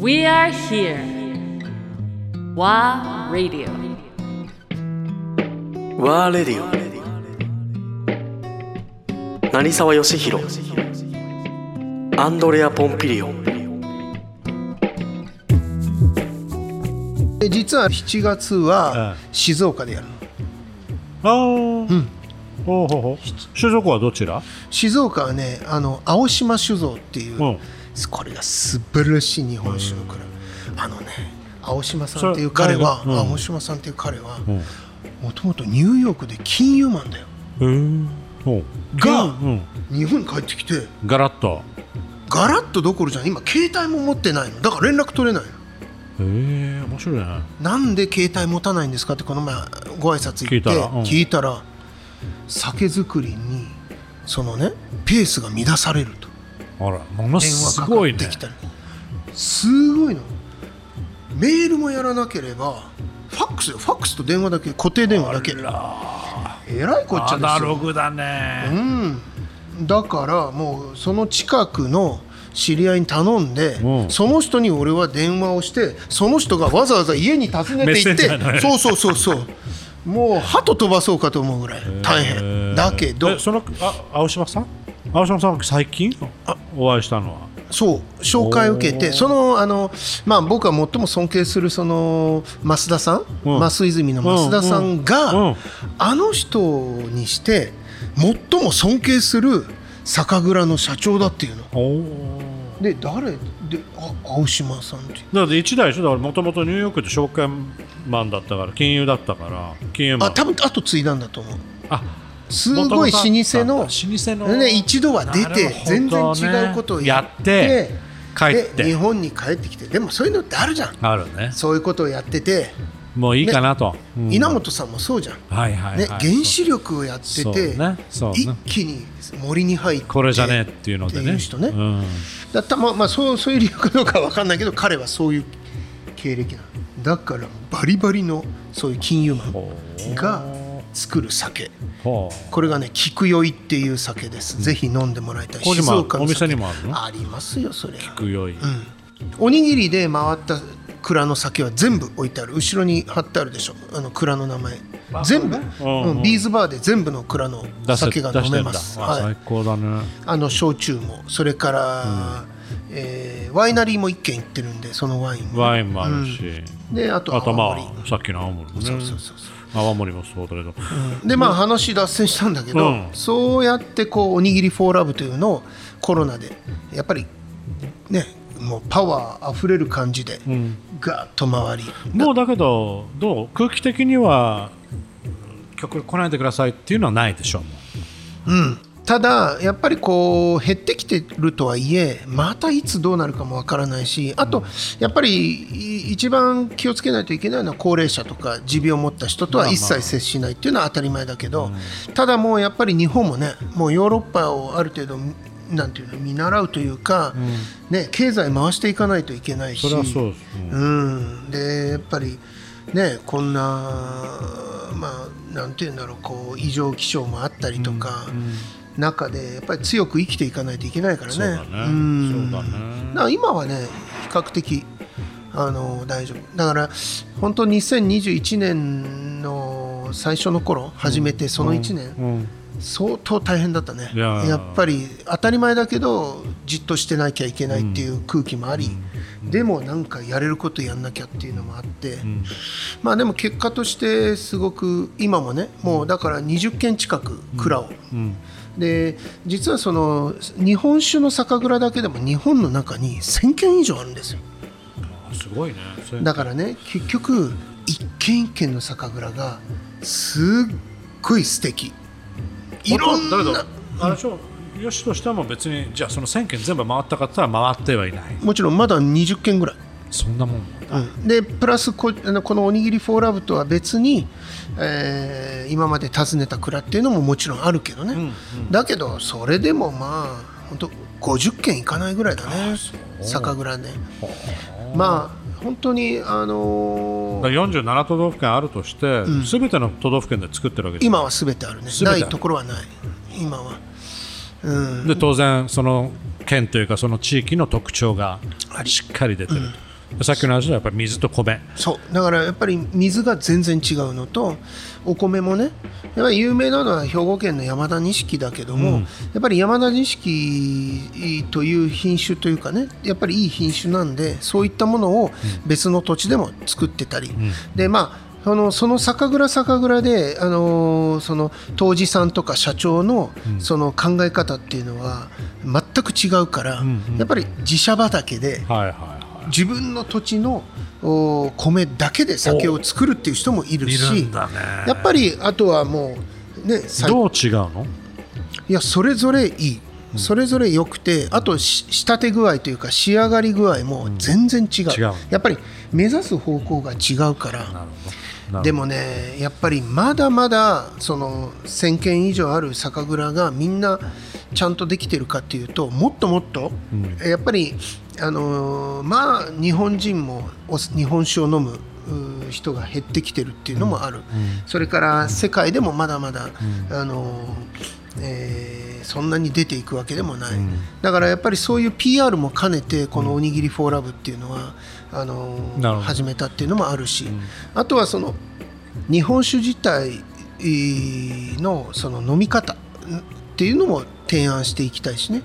We are here. WA Radio. ワーレディオ成沢義弘アンドレア・ポンピリオンで実は7月はえ静岡でやるのああ、うん。ほうほうほう。種族はどちら？静岡はねあの青島酒造っていう、うんこれが素晴らしい日本酒の蔵、あのね青島さんっていう彼は、うん。青島さんっていう彼はうん。もともとニューヨークで金融マンだよ。がうん。日本に帰ってきてガラッと。ガラッとどころじゃん。今携帯も持ってないの。だから連絡取れないの。へえ、面白いね。なんで携帯持たないんですかってこの前ご挨拶行って聞いたら。うん。聞いたら酒造りにそのねペースが乱されるとあら、もの電すごいね。すごいのメールもやらなければファックスよファックスと電話だけ固定電話だけ。えらいこっちゃアナですよ。ログだね。うん、だからもうその近くの知り合いに頼んで、うん。その人に俺は電話をしてその人がわざわざ家に訪ねて行ってそうそうそうそう。もう鳩飛ばそうかと思うぐらい。大へ変ー。だけど。えそのあ青島さん？青島さんは最近？お会いしたのは？そう紹介を受けてそのあの、まあ、僕が最も尊敬するその増田さん、うん。増泉の増田さんが、うんうん。あの人にして最も尊敬する酒蔵の社長だっていうの。で誰？であ青島さんってだって一代でしょ？だからもともとニューヨークで証券マンだったから金融だったから金融マン。あ多分後継いだんだと思う。あすごい老舗の老舗のね、一度は出て、なるほど全ね然違うことをやってで日本に帰ってきてでもそういうのってあるじゃん。あるね。そういうことをやってて、もういいかなと、うん。稲本さんもそうじゃん、はいはいはい、ね、原子力をやってて、ね。そうね。一気に森に入ってこれじゃねえっていうのでね。人ね。うん。だったまあまあそうそういう理由かどうかは分かんないけど彼はそういう経歴なの。だからバリバリのそういう金融マンが作る酒。ほこれがね菊酔いっていう酒です、ぜひ飲んでもらいたい。静岡のお店酒にもあるの？ありますよそれうくよい、おにぎりで回った蔵の酒は全部置いてある。後ろに貼ってあるでしょ。あの蔵の名前。全部、うん。うん。ビーズバーで全部の蔵の酒が飲めます、はい。最、高だね。あの焼酎も。それから、えーワイナリーも1軒行ってるんでそのワインも。ワインもあるし、であとあとまあさっきの青森もね。そうそうそうそう泡盛もそうだけど、でまあ話脱線したんだけど、うん。そうやってこうおにぎりフォーラブというのをコロナでやっぱりねもうパワーあふれる感じでガーッと回り、もうだけどどう？空気的には曲来ないでくださいっていうのはないでしょう。もうん、ただやっぱりこう減ってきてるとはいえまたいつどうなるかもわからないしあとやっぱりい一番気をつけないといけないのは高齢者とか持病を持った人とは一切接しないっていうのは当たり前だけど、ただもうやっぱり日本もねもうヨーロッパをある程度なんていうの見習うというか、ね、経済回していかないといけないし。うん、でやっぱりねこんなまあなんていうんだろうこう異常気象もあったりとか、中でやっぱり強く生きていかないといけないからね。そうだね。んそうだねだから今はね比較的あの大丈夫。だから本当2021年の最初の頃始めてその1年、うん。相当大変だったね。いやっぱり当たり前だけどじっとしてなきゃいけないっていう空気もあり、でもなんかやれることやんなきゃっていうのもあって、まあでも結果としてすごく今もねもうだから20軒近く蔵を、で実はその日本酒の酒蔵だけでも日本の中に1000軒以上あるんですよ。あすごいね。だからね結局一軒一軒の酒蔵がすっごい素敵。いろんだけどなあれでしょよしとしても別にじゃあその1000件全部回ったかったら回ってはいない。もちろんまだ20軒ぐらい、そんなもんなん。だでプラスここのおにぎりフォーラブとは別に、えー今まで訪ねた蔵っていうのももちろんあるけどね、だけどそれでもまあ本当50軒いかないぐらいだね。酒蔵ね。まあ本当にあのーだから47都道府県あるとして、すべての都道府県で作ってるわけです今は全てあるね。ないところはない。今は。うん。で当然その県というかその地域の特徴がしっかり出てる、さっきの話はやっぱり水と米。そう。だからやっぱり水が全然違うのとお米もねやっぱり有名なのは兵庫県の山田錦だけども、うん。やっぱり山田錦という品種というかねやっぱりいい品種なんでそういったものを別の土地でも作ってたり、でまあそのその酒蔵酒蔵で、あのーその杜氏さんとか社長のその考え方っていうのは全く違うから、んうん。やっぱり自社畑ではいはい。は自分の土地のお米だけで酒を作るっていう人もいるしね。やっぱりあとはもうねどう違うの？いやそれぞれいい、それぞれ良くてあとし仕立て具合というか仕上がり具合も全然違う,、違うやっぱり目指す方向が違うから。でもねやっぱりまだまだその1000軒以上ある酒蔵がみんなちゃんとできてるかっていうともっともっと、やっぱりあのーまあ日本人もお日本酒を飲む人が減ってきてるっていうのもある、それから世界でもまだまだ、あのーえーそんなに出ていくわけでもない、だからやっぱりそういう PR も兼ねてこの「おにぎりフォーラブっていうのはあの始めたっていうのもあるし、あとはその日本酒自体えーのその飲み方っていうのも提案していきたいしね、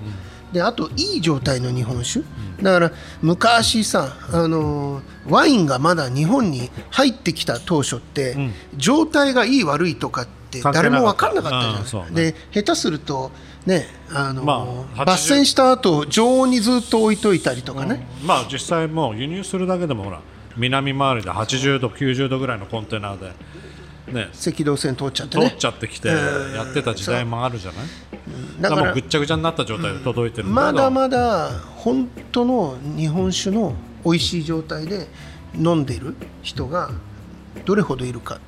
であといい状態の日本酒。だから昔さあのワインがまだ日本に入ってきた当初って、ん。状態がいい悪いとかって誰も分かんなかったじゃない、うんそうね。で下手するとねあの、まあ80抜栓した後常温にずっと置いといたりとかね、まあ実際もう輸入するだけでもほら南回りで80度90度ぐらいのコンテナでね。赤道線通っちゃってね。通っちゃってきてやってた時代もあるじゃない？だからもうぐっちゃぐちゃになった状態で届いてるんだまだまだ本当の日本酒の美味しい状態で飲んでる人がどれほどいるかっ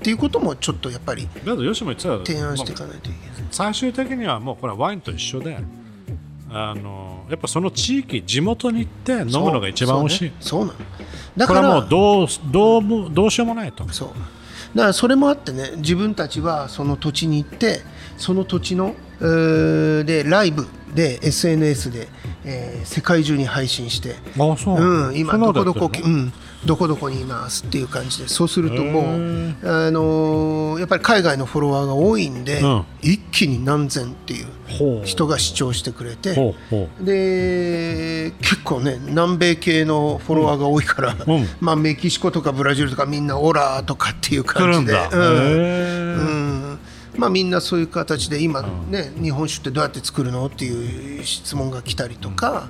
ていうこともちょっとやっぱり提案していかないといけない。最終的にはもうこれはワインと一緒であのやっぱその地域地元に行って飲むのが一番美味しい、そうね。そうなの。だこれはからもうどうどうもどうしようもないと。そうだからそれもあってね自分たちはその土地に行ってその土地のでライブで SNS で、えー世界中に配信してあそううん、今どこどこ、うん、どこどこにいますっていう感じでそうするともう、あのーやっぱり海外のフォロワーが多いんで、うん。一気に何千っていう人が視聴してくれてで結構ね南米系のフォロワーが多いから、ん。まあ、メキシコとかブラジルとかみんなオラーとかっていう感じで。うんまあ、みんなそういう形で今、ね日本酒ってどうやって作るのっていう質問が来たりとか、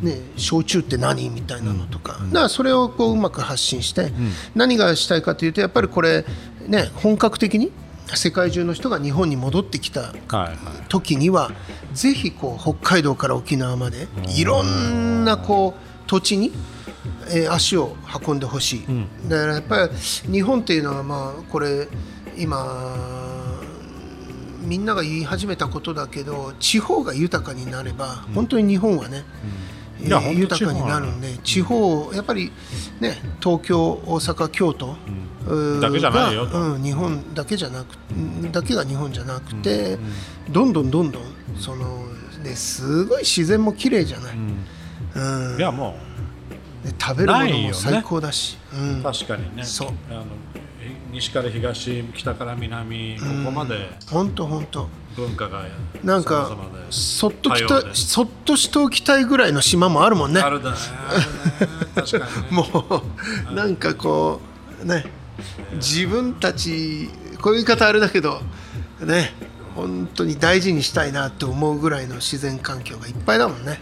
ね、焼酎って何みたいなのとか,、だからそれをこううまく発信して、何がしたいかというとやっぱりこれ、ね、本格的に世界中の人が日本に戻ってきた時にはぜひこう北海道から沖縄までいろんなこう土地に、えー足を運んでほしい、だからやっぱり日本っていうのはまあこれ今みんなが言い始めたことだけど地方が豊かになれば本当に日本はね、えーいや本当豊かになるんで地方やっぱりね東京大阪京都、うーだけじゃないよと。がうん、日本だけじゃなくだけが日本じゃなくて、どんどんどんどんそのですごい自然も綺麗じゃない、うん。いやもで食べるものも最高だし、うん。う確かにね。そう。あの西から東北から南ここまで。本当本当。文化がなんかそっときたそっとしておきたいぐらいの島もあるもんね。あるだね。ね。ね。もうなんかこうね。自分たちこういう言い方あれだけどね。本当に大事にしたいなって思うぐらいの自然環境がいっぱいだもんね